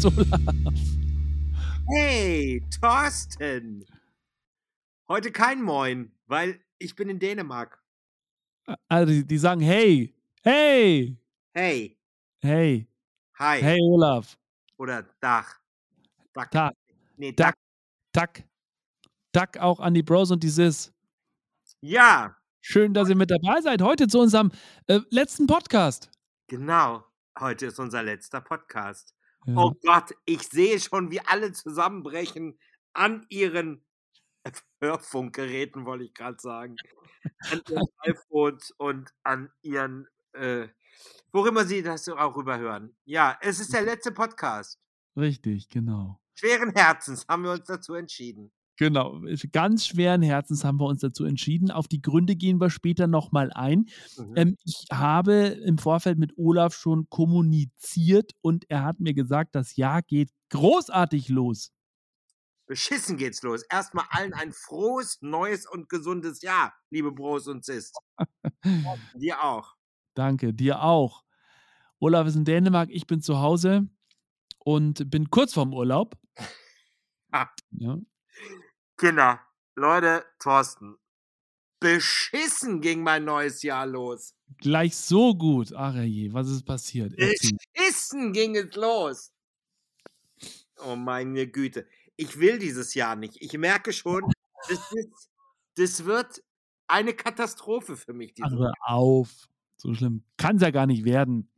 Servus, Olaf. Hey, Thorsten. Heute kein Moin, weil ich bin in Dänemark. Also, die, die sagen, hey, hey, Hey, hey, hi hey, Olaf. oder Dach. Dach. Tag, Nee, Dach. Dach. Tack. Tack auch an die Bros und die Sis. Ja, Schön, dass ihr mit dabei seid. Heute zu unserem äh, letzten Podcast. genau. Heute ist unser letzter Podcast. Ja. Oh Gott, ich sehe schon, wie alle zusammenbrechen an ihren Hörfunkgeräten, wollte ich gerade sagen. An ihren iPhones und an ihren, äh, worüber sie das auch überhören. Ja, es ist der letzte Podcast. Richtig, genau. Schweren Herzens haben wir uns dazu entschieden. Genau. Ganz schweren Herzens haben wir uns dazu entschieden. Auf die Gründe gehen wir später nochmal ein. Mhm. Ähm, ich habe im Vorfeld mit Olaf schon kommuniziert und er hat mir gesagt, das Jahr geht großartig los. Beschissen geht's los. Erstmal allen ein frohes, neues und gesundes Jahr, liebe Bros und Sis. Dir auch. Danke, dir auch. Olaf ist in Dänemark, ich bin zu Hause und bin kurz vorm Urlaub. Ah. Ja. Kinder, Leute, Thorsten. Beschissen ging mein neues Jahr los. Gleich so gut. Ach je, was ist passiert? Erzähl. Beschissen ging es los. Oh meine Güte. Ich will dieses Jahr nicht. Ich merke schon, das, ist, das wird eine Katastrophe für mich. Hör auf. So schlimm kann es ja gar nicht werden.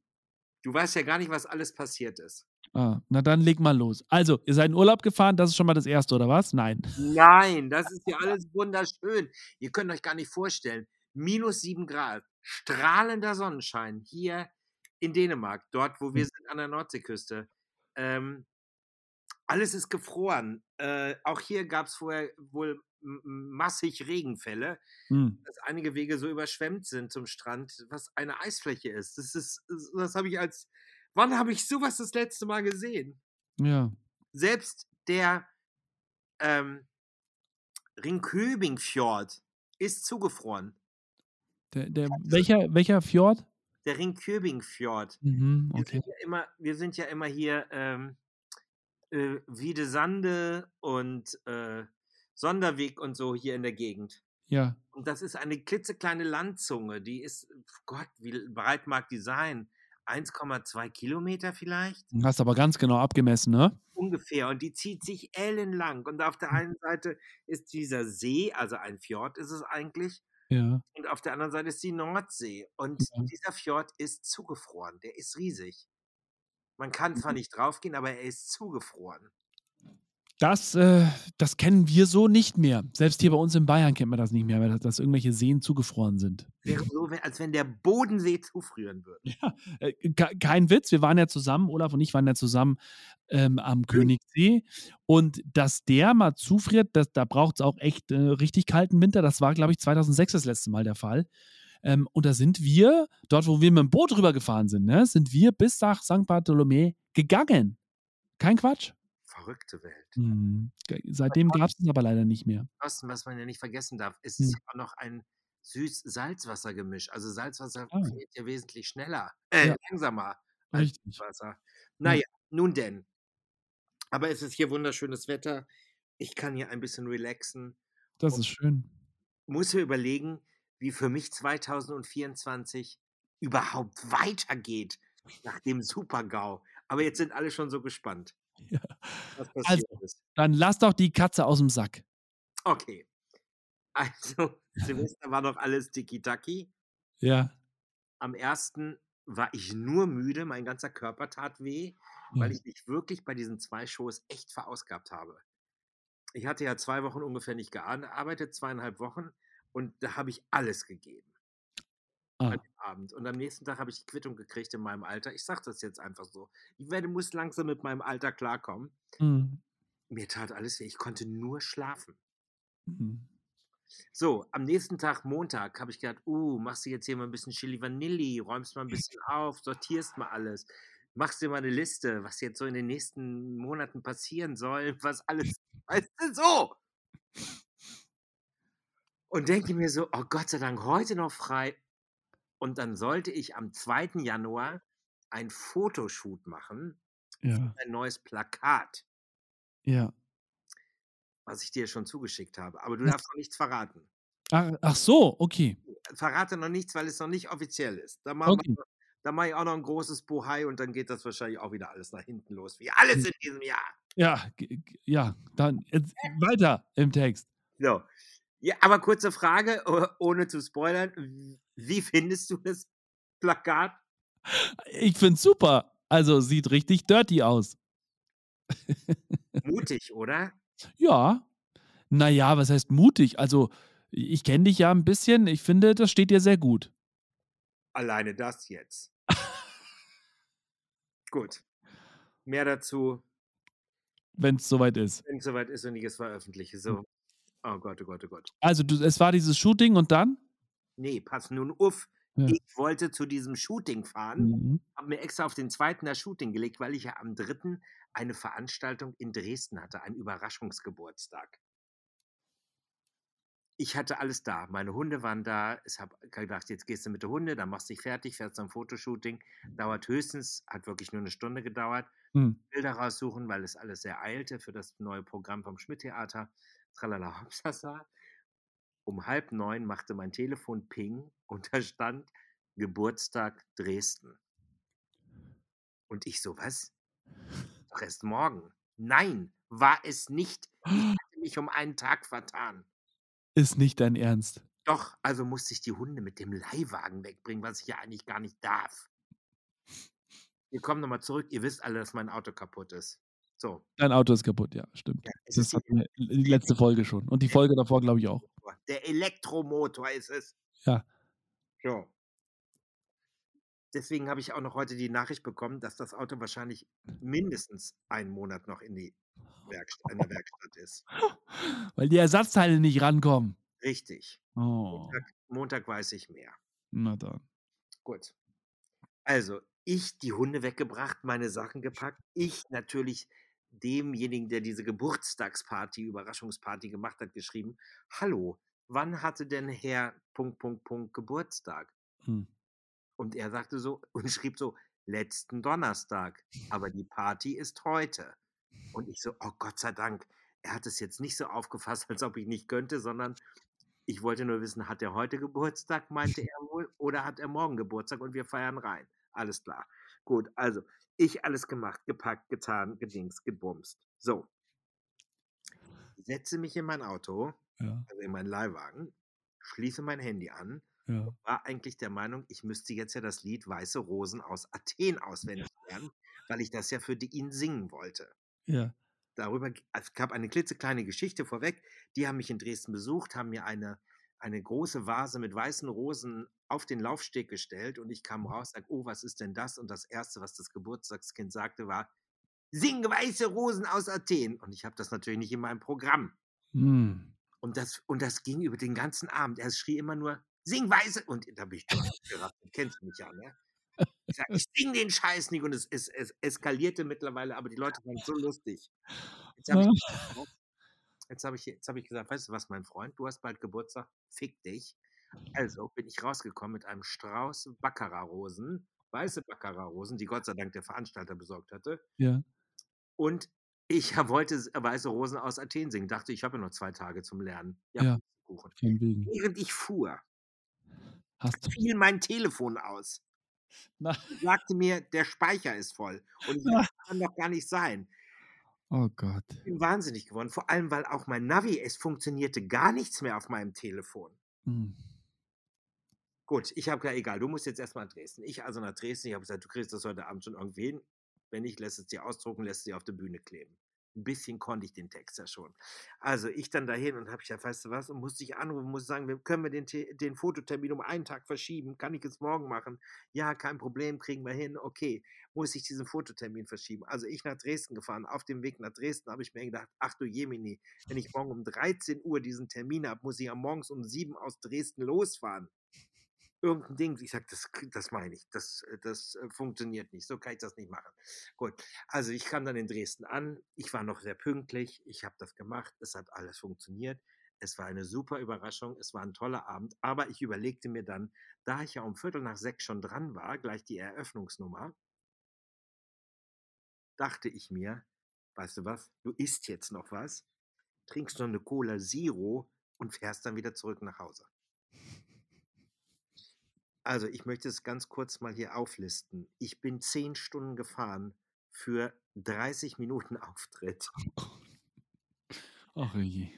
Du weißt ja gar nicht, was alles passiert ist. Ah, na dann leg mal los. Also, ihr seid in Urlaub gefahren, das ist schon mal das Erste, oder was? Nein. Nein, das ist ja alles wunderschön. Ihr könnt euch gar nicht vorstellen. Minus sieben Grad, strahlender Sonnenschein hier in Dänemark, dort, wo wir Mhm. sind an der Nordseeküste. Ähm, alles ist gefroren. Äh, auch hier gab es vorher wohl massig Regenfälle, Hm. dass einige Wege so überschwemmt sind zum Strand, was eine Eisfläche ist. Das ist, das habe ich als, wann habe ich sowas das letzte Mal gesehen? Ja. selbst der ähm, Ringköbing-Fjord ist zugefroren. Der, der, welcher, welcher Fjord? Der Ringköbing-Fjord. Mhm, Wir, okay. sind ja immer, wir sind ja immer hier ähm, äh, Wiedesande und äh, Sonderweg und so hier in der Gegend. Ja. Und das ist eine klitzekleine Landzunge, die ist, Gott, wie breit mag die sein? 1,2 Kilometer vielleicht? Du Hast aber ganz genau abgemessen, ne? ungefähr und die zieht sich ellenlang. Und auf der Hm. einen Seite ist dieser See, also ein Fjord ist es eigentlich, Ja. und auf der anderen Seite ist die Nordsee. Und Ja. dieser Fjord ist zugefroren, der ist riesig. Man kann Mhm. zwar nicht draufgehen, aber er ist zugefroren. Das, äh, das kennen wir so nicht mehr. Selbst hier bei uns in Bayern kennt man das nicht mehr, weil das, dass irgendwelche Seen zugefroren sind. Wäre so, als wenn der Bodensee zufrieren würde. Äh, ke- kein Witz, wir waren ja zusammen, Olaf und ich waren ja zusammen ähm, am Königssee. Und dass der mal zufriert, das, da braucht es auch echt äh, richtig kalten Winter. Das war, glaube ich, 2006 das letzte Mal der Fall. Ähm, und da sind wir, dort wo wir mit dem Boot rübergefahren sind, ne, sind wir bis nach St. Bartholomä gegangen. Kein Quatsch. Verrückte Welt. Mhm. Seitdem gab es es aber leider nicht mehr. Thorsten, was man ja nicht vergessen darf, ist Hm. es auch noch ein Süß-Salzwasser-Gemisch. Also Salzwasser Ah. friert ja wesentlich schneller, äh, Ja. langsamer als Richtig. Wasser. Naja, nun denn. Aber es ist hier wunderschönes Wetter. Ich kann hier ein bisschen relaxen. Das ist schön. Muss mir überlegen, wie für mich 2024 überhaupt weitergeht nach dem Super-GAU. Aber jetzt sind alle schon so gespannt, Ja. Also. ist. Dann lass doch die Katze aus dem Sack. Okay. Also, Silvester war noch alles tiki-taki. Ja. Am ersten war ich nur müde, mein ganzer Körper tat weh, weil Ja. ich mich wirklich bei diesen zwei Shows echt verausgabt habe. Ich hatte ja zwei Wochen ungefähr nicht gearbeitet, zweieinhalb Wochen, und da habe ich alles gegeben Ah. an dem Abend. Und am nächsten Tag habe ich die Quittung gekriegt in meinem Alter. Ich sage das jetzt einfach so. Ich werde, muss langsam mit meinem Alter klarkommen. Mhm. Mir tat alles weh. Ich konnte nur schlafen. Mhm. So, am nächsten Tag, Montag, habe ich gedacht, uh, machst du jetzt hier mal ein bisschen Chili Vanilli, räumst mal ein bisschen auf, sortierst mal alles, machst dir mal eine Liste, was jetzt so in den nächsten Monaten passieren soll, was alles, weißt du, so. Und denke mir so, oh Gott sei Dank, heute noch frei. Und dann sollte ich am 2. Januar ein Fotoshoot machen Ja. ein neues Plakat, Ja. was ich dir schon zugeschickt habe. Aber du darfst noch nichts verraten. Ach ach so, okay. Verrate noch nichts, weil es noch nicht offiziell ist. Da machen Okay. mache ich auch noch 'n großes Bohai und dann geht das wahrscheinlich auch wieder alles nach hinten los, wie alles Hm. in diesem Jahr. Ja, ja, dann weiter im Text. So. Ja, aber kurze Frage, o ohne zu spoilern. Wie findest du das Plakat? Ich finde es super. Also, sieht richtig dirty aus. Mutig, oder? Ja. Na ja, was heißt mutig? Also, ich kenne dich ja 'n bisschen. Ich finde, das steht dir sehr gut. Alleine das jetzt. Gut. Mehr dazu Wenn's soweit ist. wenn's soweit ist und ich es veröffentliche. Hm. So. Oh Gott, oh Gott, oh Gott. Also, du es war dieses Shooting und dann? Ne, pass nun auf. Ja. Ich wollte zu diesem Shooting fahren, Mhm. habe mir extra auf den 2. das Shooting gelegt, weil ich ja am 3. eine Veranstaltung in Dresden hatte, einen Überraschungsgeburtstag. Ich hatte alles da. Meine Hunde waren da. Ich habe gedacht, jetzt gehst du mit den Hunde, dann machst dich fertig, fährst zum Fotoshooting. Dauert höchstens hat wirklich nur 'ne Stunde gedauert. Mhm. Bilder raussuchen, weil es alles sehr eilte für das neue Programm vom Schmidt-Theater. Tralala Hopsasa. Um 8:30 machte mein Telefon Ping und da stand: „Geburtstag Dresden.“ Und ich so: „Was? Doch erst morgen.“ Nein, war es nicht. Ich hatte mich um einen Tag vertan. Ist nicht dein Ernst. Doch, also musste ich die Hunde mit dem Leihwagen wegbringen, was ich ja eigentlich gar nicht darf. Wir kommen noch mal zurück. Ihr wisst alle, dass mein Auto kaputt ist. So. Dein Auto ist kaputt, ja, stimmt. Ja, es Das ist die wir die letzte Folge schon und die Folge davor, glaube ich, auch. Der Elektromotor ist es. Ja. So. Deswegen habe ich auch noch heute die Nachricht bekommen, dass das Auto wahrscheinlich mindestens einen Monat noch in die Werkst in der Werkstatt ist. Weil die Ersatzteile nicht rankommen. Richtig. Oh. Montag Montag weiß ich mehr. Na dann. Gut. Also, ich die Hunde weggebracht, meine Sachen gepackt. Ich natürlich demjenigen, der diese Geburtstagsparty, Überraschungsparty gemacht hat, geschrieben: „Hallo, wann hatte denn Herr Punkt, Punkt, Punkt Geburtstag?“ Mhm. Und er sagte so und schrieb so: „Letzten Donnerstag, aber die Party ist heute.“ Und ich so: „Oh, Gott sei Dank.“ Er hat es jetzt nicht so aufgefasst, als ob ich nicht könnte, sondern ich wollte nur wissen, hat er heute Geburtstag, meinte er wohl, oder hat er morgen Geburtstag und wir feiern rein. Alles klar. Gut, also, ich alles gemacht, gepackt, getan, gedingst, gebumst. So. Setze mich in mein Auto, Ja. also in meinen Leihwagen, schließe mein Handy an Ja. und war eigentlich der Meinung, ich müsste jetzt ja das Lied „Weiße Rosen“ aus Athen auswendig lernen, weil ich das ja für die ihn singen wollte. Ja. Darüber es gab eine klitzekleine Geschichte vorweg. Die haben mich in Dresden besucht, haben mir eine eine große Vase mit weißen Rosen auf den Laufsteg gestellt und ich kam raus, sage: „Oh, was ist denn das?“ Und das Erste, was das Geburtstagskind sagte, war: „Sing Weiße Rosen aus Athen.“ Und ich habe das natürlich nicht in meinem Programm. Mhm. Und das und das ging über den ganzen Abend. Er schrie immer nur: „Sing Weiße“ und da bin ich ausgerastet. Kennst mich ja, ne? Ich sage: „Ich singe den Scheiß nicht“ und es es es eskalierte mittlerweile, aber die Leute es so lustig. Jetzt habe ich jetzt habe ich jetzt habe ich gesagt: „Weißt du was, mein Freund, du hast bald Geburtstag, fick dich.“ Also bin ich rausgekommen mit einem Strauß Baccarat-Rosen, weiße Baccarat-Rosen, die Gott sei Dank der Veranstalter besorgt hatte. Ja. Und ich wollte s „Weiße Rosen“ aus Athen singen. Dachte, ich habe ja noch 2 Tage zum Lernen. Ja, Ja. Während ich fuhr fiel mein Telefon aus. Und sagte mir, der Speicher ist voll. Und ich sage: „Das kann doch gar nicht sein.“ Oh Gott. Ich bin wahnsinnig geworden, vor allem, weil auch mein Navi es funktionierte gar nichts mehr auf meinem Telefon. Mhm. Gut, ich habe gesagt: „Egal, du musst jetzt erst mal nach Dresden.“ Ich also nach Dresden. Ich habe gesagt: „Du kriegst das heute Abend schon irgendwie hin. Wenn nicht, lässt es dir ausdrucken, lässt es dir auf der Bühne kleben.“ 'N bisschen konnte ich den Text ja schon. Also, ich dann dahin und habe gesagt: „Weißt du was?“ Und musste ich anrufen, musste sagen: „Wir können wir den den Fototermin um einen Tag verschieben? Kann ich es morgen machen?“ „Ja, kein Problem, kriegen wir hin.“ Okay, muss ich diesen Fototermin verschieben. Also, ich nach Dresden gefahren. Auf dem Weg nach Dresden habe ich mir gedacht: „Ach du Jemine, wenn ich morgen um 13:00 diesen Termin habe, muss ich ja morgens um 7 aus Dresden losfahren.“ Irgend 'n Ding. Ich sage: „Das das mache ich. Das äh, das, äh, funktioniert nicht. So kann ich das nicht machen.“ Gut, also, ich kam dann in Dresden an. Ich war noch sehr pünktlich. Ich habe das gemacht. Es hat alles funktioniert. Es war eine super Überraschung. Es war 'n toller Abend. Aber ich überlegte mir dann, da ich ja um 5:45 schon dran war, gleich die Eröffnungsnummer dachte ich mir, weißt du was, du isst jetzt noch was, trinkst noch eine Cola Zero und fährst dann wieder zurück nach Hause. Also, ich möchte es ganz kurz mal hier auflisten. Ich bin 10 Stunden gefahren für 30 Minuten Auftritt. Ach je,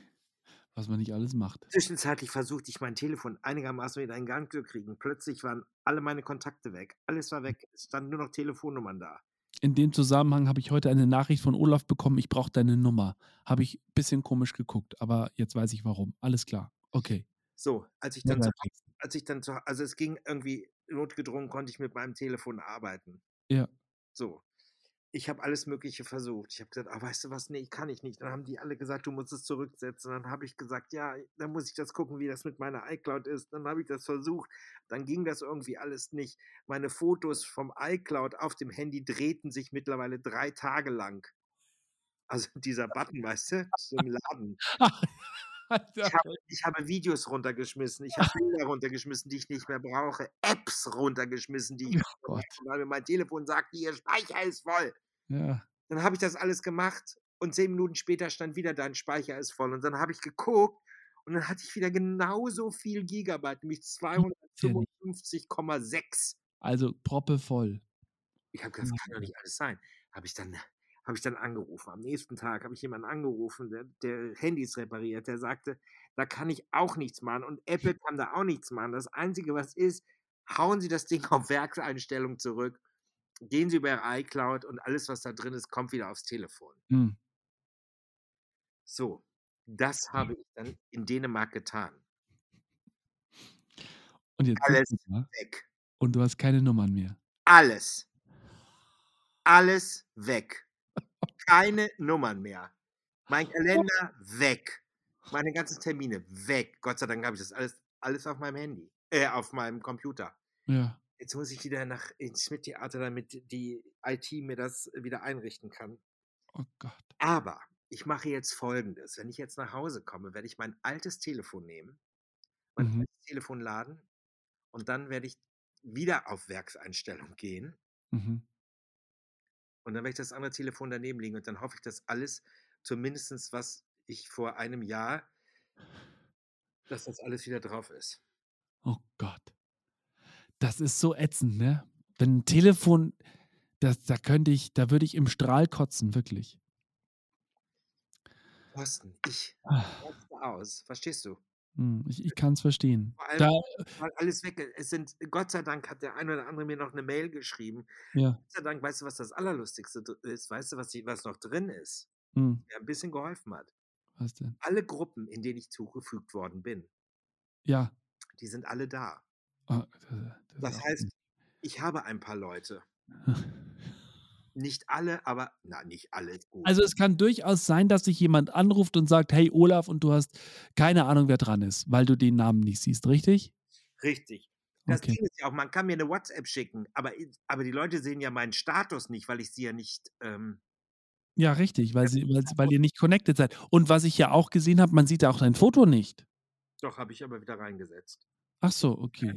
was man nicht alles macht. Zwischenzeitlich versuchte ich mein Telefon einigermaßen wieder in Gang zu kriegen. Plötzlich waren alle meine Kontakte weg. Alles war weg. Es standen nur noch Telefonnummern da. In dem Zusammenhang habe ich heute eine Nachricht von Olaf bekommen, ich brauche deine Nummer. Habe ich ein bisschen komisch geguckt, aber jetzt weiß ich warum. Alles klar. Okay. So, als ich dann, zu, als ich dann zu, also es ging irgendwie notgedrungen, konnte ich mit meinem Telefon arbeiten. Ja. So ich habe alles Mögliche versucht. Ich habe gesagt, ah, weißt du was, nee, kann ich nicht. Dann haben die alle gesagt, du musst es zurücksetzen. Dann habe ich gesagt, ja, dann muss ich das gucken, wie das mit meiner iCloud ist. Dann habe ich das versucht. Dann ging das irgendwie alles nicht. Meine Fotos vom iCloud auf dem Handy drehten sich mittlerweile drei Tage lang. Also dieser Button, weißt du, zum Laden. Ich habe, ich habe, Videos runtergeschmissen, ich habe Bilder runtergeschmissen, die ich nicht mehr brauche, Apps runtergeschmissen, die ich oh weil mir mein Telefon sagt, ihr Speicher ist voll. Ja. Dann habe ich das alles gemacht und zehn Minuten später stand wieder dein Speicher ist voll. Und dann habe ich geguckt und dann hatte ich wieder genauso viel Gigabyte, nämlich 255,6. Also proppe voll. Ich habe gesagt, das kann doch nicht alles sein. Habe ich dann habe ich dann angerufen. Am nächsten Tag habe ich jemanden angerufen, der, der Handys repariert, der sagte, da kann ich auch nichts machen und Apple kann da auch nichts machen. Das Einzige, was ist, hauen Sie das Ding auf Werkseinstellung zurück gehen Sie über iCloud und alles, was da drin ist, kommt wieder aufs Telefon. Mhm. So, das habe ich dann in Dänemark getan. Und jetzt alles weg. Und du hast keine Nummern mehr. Alles. Alles weg. Keine Nummern mehr. Mein Kalender weg. Meine ganzen Termine weg. Gott sei Dank habe ich das alles, alles auf meinem Handy, äh, auf meinem Computer. Ja. Jetzt muss ich wieder nach ins Schmidt-Theater, damit die IT mir das wieder einrichten kann. Oh Gott. Aber ich mache jetzt folgendes. Wenn ich jetzt nach Hause komme, werde ich mein altes Telefon nehmen, mein mhm. altes Telefon laden und dann werde ich wieder auf Werkseinstellung gehen. Mhm. Und dann werde ich das andere Telefon daneben liegen und dann hoffe ich, dass alles, zumindest was ich vor einem Jahr, dass das alles wieder drauf ist. Oh Gott. Das ist so ätzend, ne? Wenn ein Telefon, das, da könnte ich, da würde ich im Strahl kotzen, wirklich. Thorsten, ich ah. aus, verstehst du? Hm, ich, ich kann es verstehen. Vor allem, da, weil alles weg. Es sind, Gott sei Dank hat der ein oder andere mir noch eine Mail geschrieben. Ja. Gott sei Dank, weißt du, was das Allerlustigste ist? Weißt du, was, was noch drin ist? Hm. Der ein bisschen geholfen hat. Was denn? Alle Gruppen, in denen ich zugefügt worden bin. Ja. Die sind alle da. Oh, das, das heißt, ich habe ein paar Leute. Nicht alle, aber na, nicht alle. Gut. Also es kann durchaus sein, dass sich jemand anruft und sagt, hey Olaf, und du hast keine Ahnung, wer dran ist, weil du den Namen nicht siehst, richtig? Richtig. Das okay. Ding ist ja auch, man kann mir eine WhatsApp schicken, aber, aber die Leute sehen ja meinen Status nicht, weil ich sie ja nicht. Ähm, ja, richtig, weil, sie, weil, weil ihr nicht connected seid. Und was ich ja auch gesehen habe, man sieht ja auch dein Foto nicht. Doch, habe ich aber wieder reingesetzt. Ach so, okay.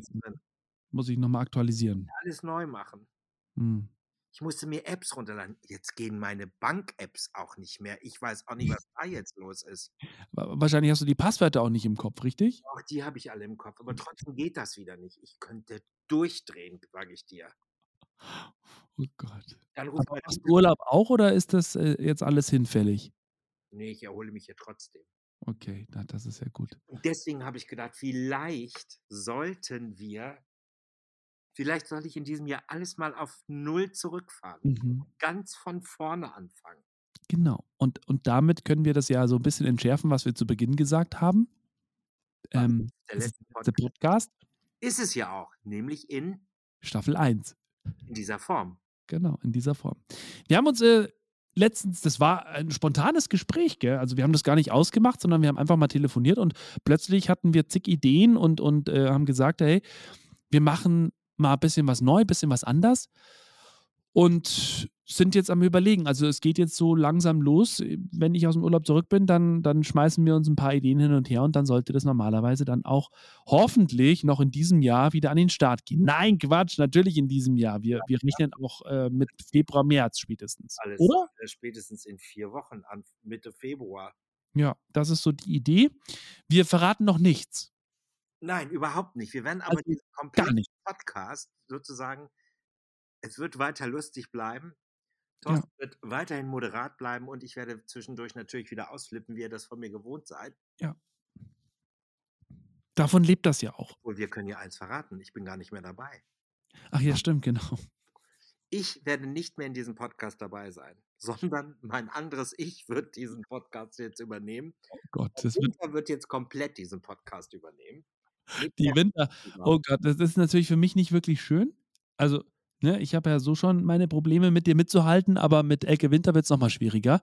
Muss ich nochmal aktualisieren. Alles neu machen. Hm. Ich musste mir Apps runterladen. Jetzt gehen meine Bank-Apps auch nicht mehr. Ich weiß auch nicht, was da jetzt los ist. Wahrscheinlich hast du die Passwörter auch nicht im Kopf, richtig? Auch die habe ich alle im Kopf. Aber trotzdem geht das wieder nicht. Ich könnte durchdrehen, sage ich dir. Oh Gott. Dann ruft Aber hast du Urlaub auch oder ist das äh, jetzt alles hinfällig? Nee, ich erhole mich ja trotzdem. Okay, das ist ja gut. Und deswegen habe ich gedacht, vielleicht sollten wir, vielleicht soll ich in diesem Jahr alles mal auf Null zurückfahren. Mhm. Ganz von vorne anfangen. Genau. Und, und damit können wir das ja so ein bisschen entschärfen, was wir zu Beginn gesagt haben. Ähm, der letzte Podcast. Podcast. Ist es ja auch, nämlich in Staffel 1. In dieser Form. Genau, in dieser Form. Wir haben uns äh, letztens, das war ein spontanes Gespräch, gell? Also wir haben das gar nicht ausgemacht, sondern wir haben einfach mal telefoniert und plötzlich hatten wir zig Ideen und, und äh, haben gesagt, hey, wir machen mal ein bisschen was neu, ein bisschen was anders. und sind jetzt am Überlegen. Also es geht jetzt so langsam los. Wenn ich aus dem Urlaub zurück bin, dann, dann schmeißen wir uns ein paar Ideen hin und her und dann sollte das normalerweise dann auch hoffentlich noch in diesem Jahr wieder an den Start gehen. Nein, Quatsch, natürlich in diesem Jahr. Wir, wir rechnen auch äh, mit Februar, März spätestens. Alles Oder? äh, spätestens in vier Wochen, an Mitte Februar. Ja, das ist so die Idee. Wir verraten noch nichts. Nein, überhaupt nicht. Wir werden aber Also diesen kompletten. Podcast sozusagen, es wird weiter lustig bleiben. Ja. Thorsten wird weiterhin moderat bleiben und ich werde zwischendurch natürlich wieder ausflippen, wie ihr das von mir gewohnt seid. Davon lebt das ja auch. Und wir können ja eins verraten, ich bin gar nicht mehr dabei. Ach ja, stimmt, genau. Ich werde nicht mehr in diesem Podcast dabei sein, sondern mein anderes Ich wird diesen Podcast jetzt übernehmen. Oh Gott, das wird wird jetzt komplett diesen Podcast übernehmen. Die Winter. Oh Gott, das ist natürlich für mich nicht wirklich schön. Also, ne, ich habe ja so schon meine Probleme mit dir mitzuhalten, aber mit Elke Winter wird es nochmal schwieriger.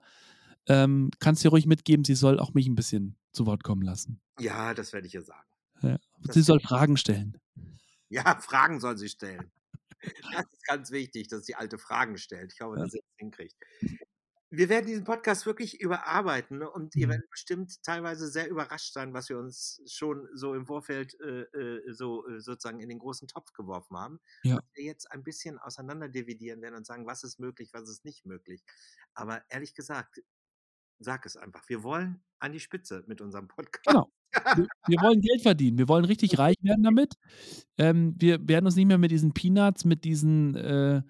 Ähm, kannst dir ruhig mitgeben, sie soll auch mich ein bisschen zu Wort kommen lassen. Ja, das werde ich ihr sagen. Ja. Sie soll Fragen stellen. Ja, Fragen soll sie stellen. Das ist ganz wichtig, dass die alte Fragen stellt. Ich hoffe, Ja. dass sie das hinkriegt. Wir werden diesen Podcast wirklich überarbeiten ne, und ihr Mhm. werdet bestimmt teilweise sehr überrascht sein, was wir uns schon so im Vorfeld äh, äh, so äh, sozusagen in den großen Topf geworfen haben. Ja. Und wir jetzt ein bisschen auseinander dividieren werden und sagen, was ist möglich, was ist nicht möglich. Aber ehrlich gesagt, sag es einfach. Wir wollen an die Spitze mit unserem Podcast. Genau. Wir, wir wollen Geld verdienen. Wir wollen richtig reich werden damit. Ähm, wir werden uns nicht mehr mit diesen Peanuts, mit diesen, äh,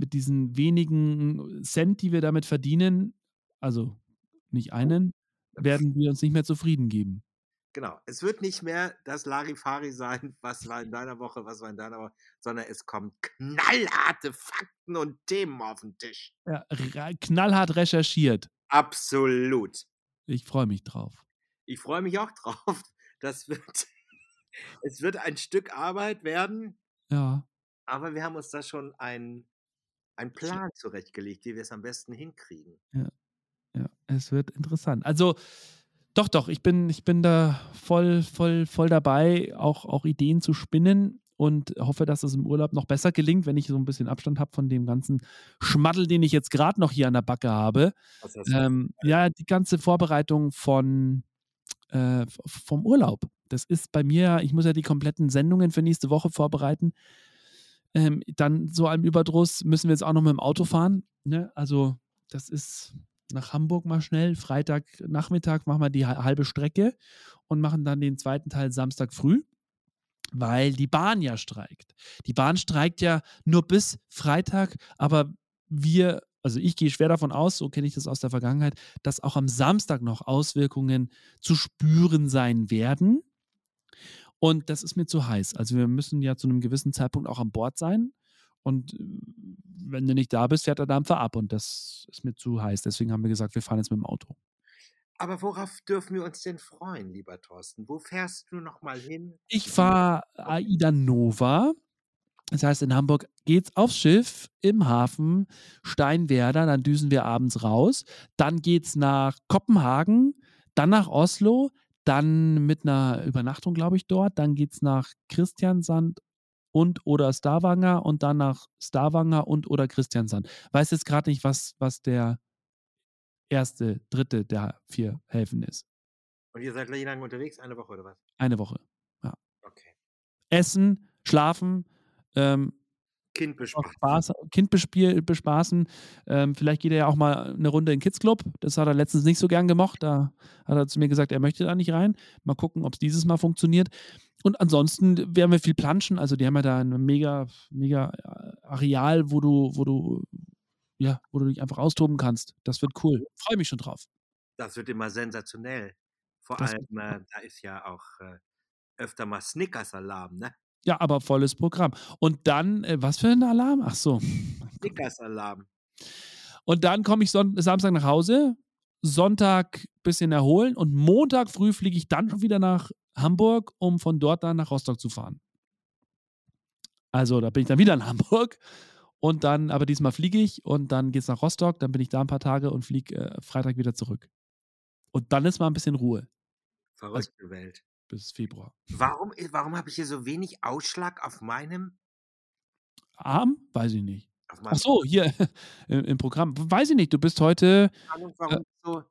mit diesen wenigen Cent, die wir damit verdienen, also nicht einen, werden wir uns nicht mehr zufrieden geben. Genau. Es wird nicht mehr das Larifari sein, was war in deiner Woche, was war in deiner Woche, sondern es kommen knallharte Fakten und Themen auf den Tisch. Ja, knallhart recherchiert. Absolut. Ich freue mich drauf. Ich freue mich auch drauf. Das wird, es wird ein Stück Arbeit werden, Ja. aber wir haben uns da schon einen einen Plan zurechtgelegt, wie wir es am besten hinkriegen. Ja, es wird interessant. Also, doch, doch, ich bin, ich bin da voll, voll, voll dabei, auch, auch Ideen zu spinnen und hoffe, dass es im Urlaub noch besser gelingt, wenn ich so ein bisschen Abstand habe von dem ganzen Schmaddel, den ich jetzt gerade noch hier an der Backe habe. Ähm, ja, die ganze Vorbereitung von, äh, vom Urlaub. Das ist bei mir, ich muss ja die kompletten Sendungen für nächste Woche vorbereiten. Ähm, dann so einem Überdruss müssen wir jetzt auch noch mit dem Auto fahren. Ne? Also, das ist nach Hamburg mal schnell. Freitagnachmittag machen wir die ha- halbe Strecke und machen dann den zweiten Teil Samstag früh, weil die Bahn ja streikt. Die Bahn streikt ja nur bis Freitag, aber wir, also ich gehe schwer davon aus, so kenne ich das aus der Vergangenheit, dass auch am Samstag noch Auswirkungen zu spüren sein werden. Und das ist mir zu heiß. Also wir müssen ja zu einem gewissen Zeitpunkt auch an Bord sein. Und äh, wenn du nicht da bist, fährt der Dampfer ab. Und das ist mir zu heiß. Deswegen haben wir gesagt, wir fahren jetzt mit dem Auto. Aber worauf dürfen wir uns denn freuen, lieber Thorsten? Wo fährst du noch mal hin? Ich fahre Aida Nova. Das heißt, in Hamburg geht's aufs Schiff im Hafen Steinwerder, dann düsen wir abends raus. Dann geht's nach Kopenhagen, dann nach Oslo, dann mit einer Übernachtung, glaube ich, dort. Dann geht's nach Christiansand und oder Stavanger und dann nach Stavanger und oder Christiansand. Weiß jetzt gerade nicht, was, was der erste, dritte der vier Häfen ist. Und ihr seid gleich lange unterwegs, eine Woche oder was? Eine Woche. Okay. Essen, schlafen, ähm, Kind bespaßen. Spaß, Kind bespiel, bespaßen. Ähm, vielleicht geht er ja auch mal eine Runde in den Kids Club. Das hat er letztens nicht so gern gemocht. Da hat er zu mir gesagt, er möchte da nicht rein. Mal gucken, ob es dieses Mal funktioniert. Und ansonsten werden wir viel planschen. Also die haben ja da ein mega, mega äh, Areal, wo du, wo du, ja, wo du dich einfach austoben kannst. Das wird cool. Freue mich schon drauf. Das wird immer sensationell. Vor Das allem, äh, da ist ja auch äh, öfter mal Snickers-Alarm, ne? Ja, aber volles Programm. Und dann, äh, was für ein Alarm? Ach so. Snickers-Alarm. Und dann komme ich Son Samstag nach Hause, Sonntag bisschen erholen und Montag früh fliege ich dann schon wieder nach Hamburg, um von dort dann nach Rostock zu fahren. Also da bin ich dann wieder in Hamburg und dann, aber diesmal fliege ich und dann geht es nach Rostock, dann bin ich da ein paar Tage und fliege äh, Freitag wieder zurück. Und dann ist mal ein bisschen Ruhe Verrückte Welt. Bis Februar. Warum, warum habe ich hier so wenig Ausschlag auf meinem? Arm? Weiß ich nicht. Ach so, hier im im Programm. Weiß ich nicht, du bist heute Ahnung, äh warum es so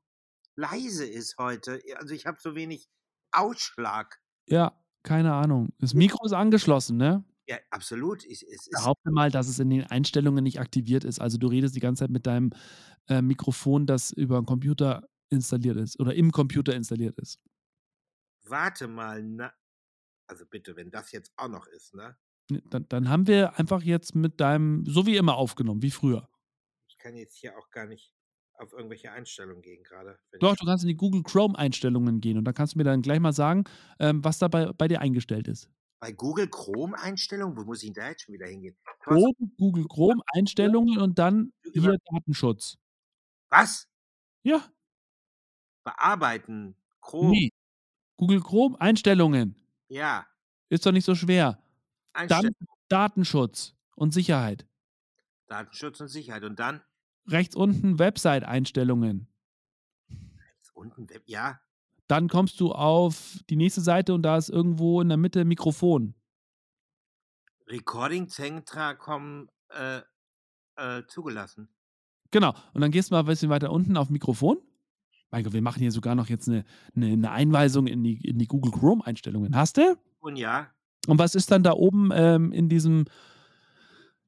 leise ist heute. Also, ich habe so wenig Ausschlag. Ja, keine Ahnung. Das Mikro ist angeschlossen, ne? Ja, absolut. Ich ist Behaupte mal, dass es in den Einstellungen nicht aktiviert ist. Also, du redest die ganze Zeit mit deinem, äh, Mikrofon, das über 'n Computer installiert ist oder im Computer installiert ist. Warte mal, na also, bitte, wenn das jetzt auch noch ist, ne? Dann dann haben wir einfach jetzt mit deinem so wie immer aufgenommen, wie früher. Ich kann jetzt hier auch gar nicht auf irgendwelche Einstellungen gehen wenn Doch, du kannst in die Google Chrome Einstellungen gehen und dann kannst du mir dann gleich mal sagen, ähm, was da bei bei dir eingestellt ist. Bei Google Chrome Einstellungen? Wo muss ich 'n da jetzt schon wieder hingehen? Oben Google Chrome Einstellungen und dann Über hier Datenschutz. Was? Ja. Bearbeiten, Chrome. Ne, Google Chrome Einstellungen. Ja. Ist doch nicht so schwer. Dann. Datenschutz und Sicherheit. Datenschutz und Sicherheit und dann? Rechts unten Website-Einstellungen. Rechts unten Web ja. Dann kommst du auf die nächste Seite und da ist irgendwo in der Mitte Mikrofon. Recording Centra.com, äh, äh, zugelassen. Genau. Und dann gehst du mal bisschen weiter unten auf Mikrofon. Mein Gott, wir machen hier sogar noch jetzt 'ne 'ne 'ne Einweisung in die in die Google Chrome Einstellungen. Hast du? Und ja. Und was ist dann da oben, ähm, in diesem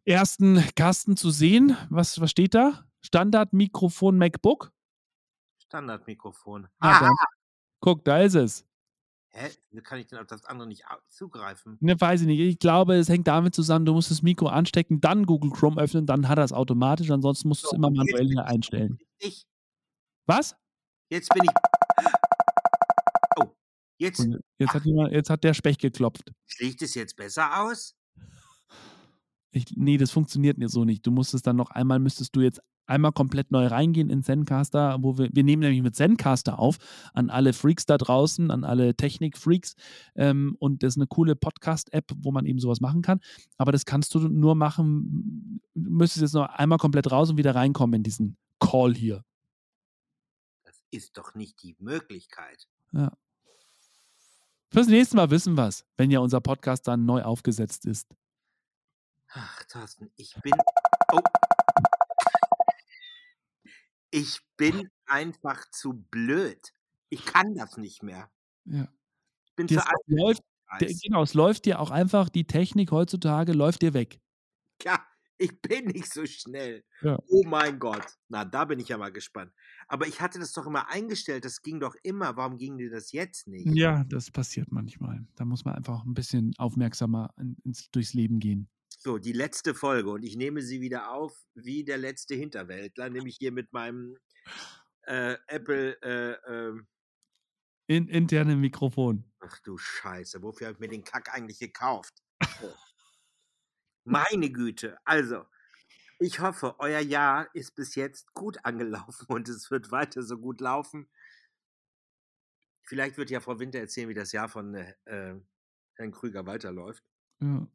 ersten Kasten zu sehen? Was was steht da? Standardmikrofon MacBook? Standardmikrofon. Na Aha! dann. Guck, da ist es. Hä? Wie kann ich denn auf das andere nicht zugreifen? Ne, weiß ich nicht. Ich glaube, es hängt damit zusammen, du musst das Mikro anstecken, dann Google Chrome öffnen, dann hat er's automatisch, ansonsten musst So, immer und jetzt manuell hier einstellen. ich. Was? Jetzt bin ich Oh, jetzt Und jetzt hat ach. jemand jetzt hat der Specht geklopft. Sieht es jetzt besser aus? Ich ne, das funktioniert ni so nicht. Du musstest dann noch einmal müsstest du jetzt einmal komplett neu reingehen in Zencastr, wo wir wir nehmen nämlich mit Zencastr auf, an alle Freaks da draußen, an alle Technikfreaks. Ähm, und das ist 'ne coole Podcast-App, wo man eben so was machen kann. Aber das kannst du nur machen du müsstest jetzt noch einmal komplett raus und wieder reinkommen in diesen Call hier. Das ist doch nicht die Möglichkeit. Ja. Fürs nächste Mal wissen wir's, wenn ja unser Podcast dann neu aufgesetzt ist. Ach, Thorsten, ich bin oh. Ich bin einfach zu blöd. Ich kann das nicht mehr. Ja. Ich bin Dir zu es läuft den d Scheiß. genau, es läuft dir auch einfach die Technik heutzutage läuft dir weg. Ja, ich bin nicht so schnell. Ja. Oh mein Gott. Na, da bin ich ja mal gespannt. Aber ich hatte das doch immer eingestellt, das ging doch immer. Warum ging dir das jetzt nicht? Ja, das passiert manchmal. Da muss man einfach 'n bisschen aufmerksamer in ins durchs Leben gehen. So, die letzte Folge und ich nehme sie wieder auf wie der letzte Hinterwäldler, nämlich hier mit meinem, äh, Apple, äh, ähm In interne Mikrofon. Ach du Scheiße, wofür habe ich mir den Kack eigentlich gekauft? Meine Güte. Also, ich hoffe, euer Jahr ist bis jetzt gut angelaufen und es wird weiter so gut laufen. Vielleicht wird ja Frau Winter erzählen, wie das Jahr von, äh, äh, Herrn Krüger weiterläuft. Ja.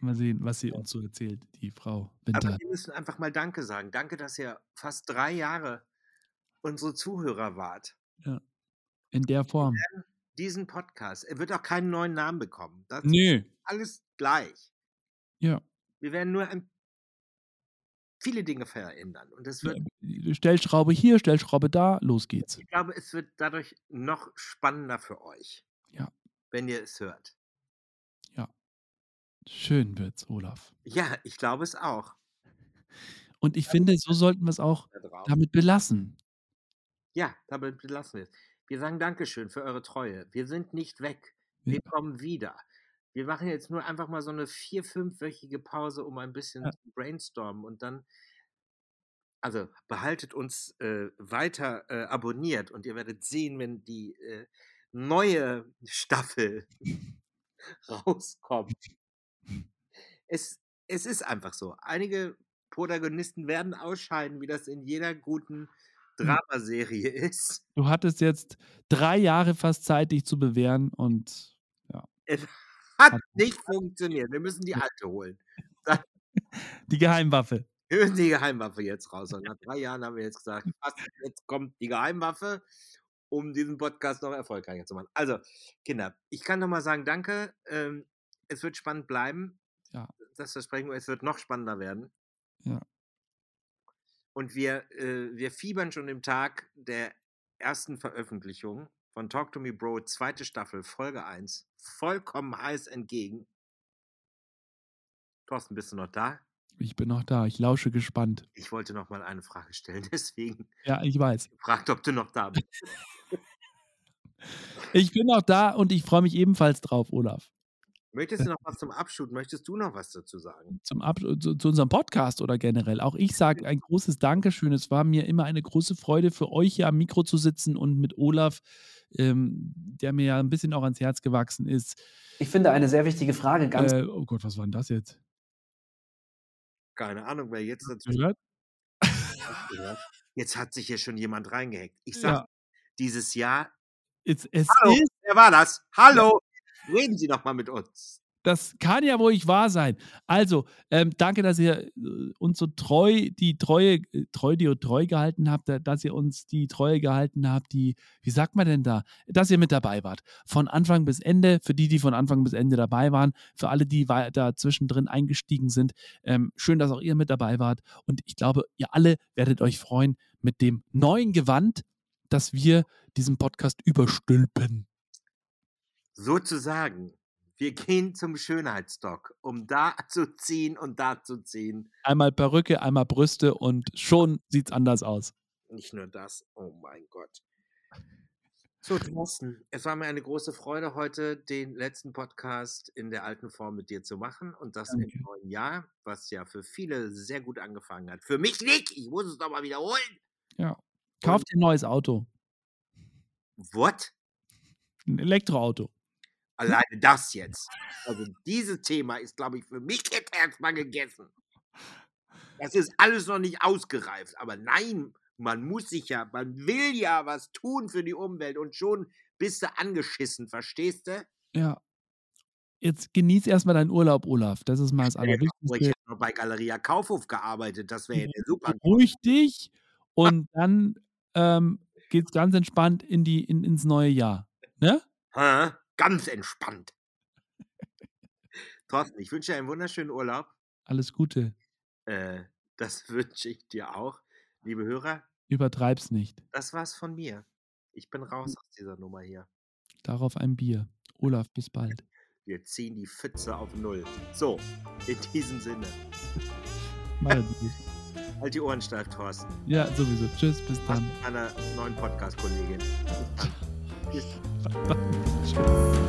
Mal sehen, was sie uns so erzählt, die Frau Winter. Aber wir müssen einfach mal Danke sagen. Danke, dass ihr fast 3 Jahre unsere Zuhörer wart. Ja. In der Form. diesen Podcast er wird auch keinen neuen Namen bekommen. Das Ne. alles gleich. Ja. Wir werden nur ein viele Dinge verändern und es Ja, wird Stellschraube hier, Stellschraube da, los geht's. Ich glaube, es wird dadurch noch spannender für euch. Ja. Wenn ihr es hört. Ja. Schön wird's, Olaf. Ja, ich glaube es auch. Und ich finde, so sollten wir's auch Da damit belassen. Ja, damit belassen wir es. Wir sagen Dankeschön für eure Treue. Wir sind nicht weg. Wir Ja. kommen wieder. Wir machen jetzt nur einfach mal so 'ne 4, fünfwöchige Pause, um ein bisschen Ja. zu brainstormen und dann also, behaltet uns, äh, weiter, äh, abonniert und ihr werdet sehen, wenn die, äh, neue Staffel rauskommt. Es es ist einfach so. Einige Protagonisten werden ausscheiden, wie das in jeder guten Hm. Dramaserie ist. Du hattest jetzt 3 Jahre fast Zeit, dich zu bewähren und ja. Hat nicht funktioniert. Wir müssen die alte holen. Die Geheimwaffe. wir müssen die Geheimwaffe jetzt rausholen. Nach 3 Jahren haben wir jetzt gesagt: „Fast jetzt kommt die Geheimwaffe, um diesen Podcast noch erfolgreicher zu machen.“ Also, Kinder, ich kann noch mal sagen, danke. Ähm, es wird spannend bleiben. Ja. Das versprechen wir, es wird noch spannender werden. Ja. Und wir, äh, wir fiebern schon dem Tag der ersten Veröffentlichung von Talk to Me Bro, zweite Staffel, Folge 1, vollkommen heiß entgegen. Thorsten, bist du noch da? Ich bin noch da. Ich lausche gespannt. Ich wollte noch mal eine Frage stellen, deswegen Ja, ich weiß. gefragt, ob du noch da bist. Ich bin noch da und ich freue mich ebenfalls drauf, Olaf. Möchtest du noch was zum Abschluss? Möchtest du noch was dazu sagen? Zum Ab zu, zu unserem Podcast oder generell. Auch ich sage ein großes Dankeschön. Es war mir immer eine große Freude, für euch hier am Mikro zu sitzen und mit Olaf, ähm, der mir ja ein bisschen auch ans Herz gewachsen ist. Ich finde eine sehr wichtige Frage ganz. Äh, oh Gott, was war denn das jetzt? Keine Ahnung, wer jetzt du gehört? Jetzt hat sich hier schon jemand reingehackt. Ich sag, Ja. dieses Jahr. Es, es Hallo, ist, wer war das? Hallo, reden Sie noch mal mit uns. Das kann ja wohl nicht wahr sein. Also, ähm, danke, dass ihr äh, uns so treu, die Treue, äh, treu, die treu gehalten habt, da- dass ihr uns die Treue gehalten habt, die, wie sagt man denn da, dass ihr mit dabei wart. Von Anfang bis Ende, für die, die von Anfang bis Ende dabei waren, für alle, die da zwischendrin eingestiegen sind. Ähm, schön, dass auch ihr mit dabei wart. Und ich glaube, ihr alle werdet euch freuen mit dem neuen Gewand, dass wir diesen Podcast überstülpen. Sozusagen, wir gehen zum Schönheitsdoc, um da zu ziehen und da zu ziehen. Einmal Perücke, einmal Brüste und schon sieht's anders aus. Nicht nur das, oh mein Gott. So, Thorsten, es war mir eine große Freude, heute den letzten Podcast in der alten Form mit dir zu machen und das Danke. im neuen Jahr, was ja für viele sehr gut angefangen hat. Für mich nicht, ich muss es nochmal wiederholen. Ja. Kauft ihr ein neues Auto. What? Ein Elektroauto. Alleine das jetzt. Also dieses Thema ist, glaube ich, für mich jetzt erstmal gegessen. Das ist alles noch nicht ausgereift. Aber nein, man muss sich ja, man will ja was tun für die Umwelt und schon bist du angeschissen, verstehst du? Ja. Jetzt genieß erstmal deinen Urlaub, Olaf. Das ist mal das Ja, Ich Allerwichtigste. habe noch bei Galeria Kaufhof gearbeitet, das wäre ja der super. Beruhig dich und dann ähm, geht's ganz entspannt in die, in, ins neue Jahr. Ne? Hä? Ganz entspannt. Thorsten, ich wünsche dir einen wunderschönen Urlaub. Alles Gute. Äh, das wünsche ich dir auch. Liebe Hörer, Übertreib's nicht. das war's von mir. Ich bin raus aus dieser Nummer hier. Darauf ein Bier. Olaf, bis bald. Wir ziehen die Pfütze auf Null. So, in diesem Sinne. Halt die Ohren steif, Thorsten. Ja, sowieso. Tschüss, bis dann. meiner neuen Podcast-Kollegin. Bis